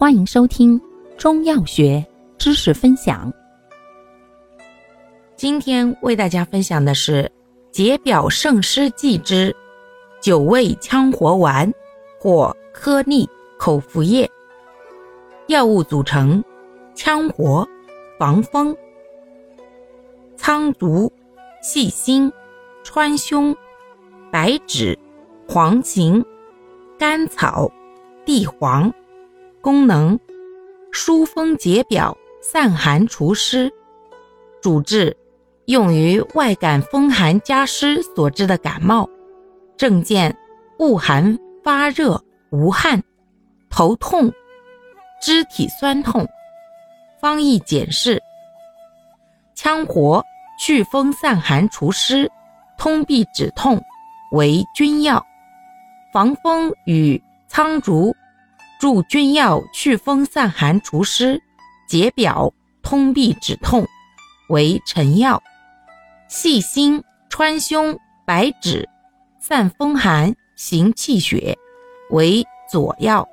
欢迎收听中药学知识分享。今天为大家分享的是解表胜湿剂之九味羌活丸或颗粒口服液。药物组成：羌活、防风、苍竹、细辛、川芎、白芷、黄芩、甘草、地黄。功能：疏风解表、散寒除湿。主治：用于外感风寒加湿所致的感冒。症见：恶寒、发热、无汗、头痛、肢体酸痛。方义简释：羌活祛风散寒除湿，通痹止痛，为君药。防风与苍竹。助君药祛风散寒除湿，解表通痹止痛，为臣药；细辛、川芎、白芷散风寒行气血，为佐药；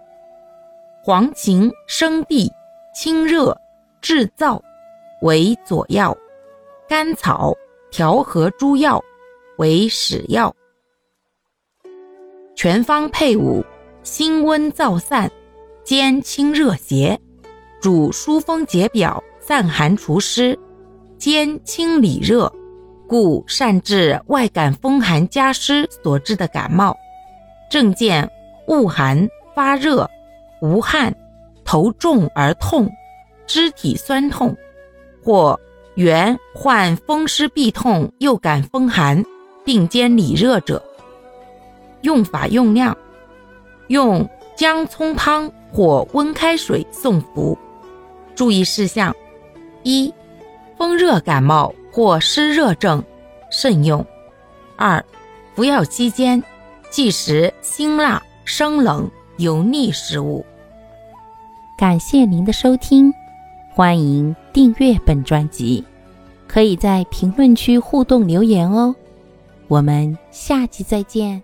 黄芩、生地清热治燥，为佐药；甘草调和诸药，为使药。全方配伍。辛温燥散，兼清热邪，主疏风解表、散寒除湿，兼清理热，故善治外感风寒加湿所致的感冒。症见恶寒、发热、无汗、头重而痛、肢体酸痛，或原患风湿痹痛又感风寒，并兼里热者。用法用量。用姜葱汤或温开水送服。注意事项：一、风热感冒或湿热症慎用；二、服药期间忌食辛辣、生冷、油腻食物。感谢您的收听，欢迎订阅本专辑，可以在评论区互动留言哦。我们下期再见。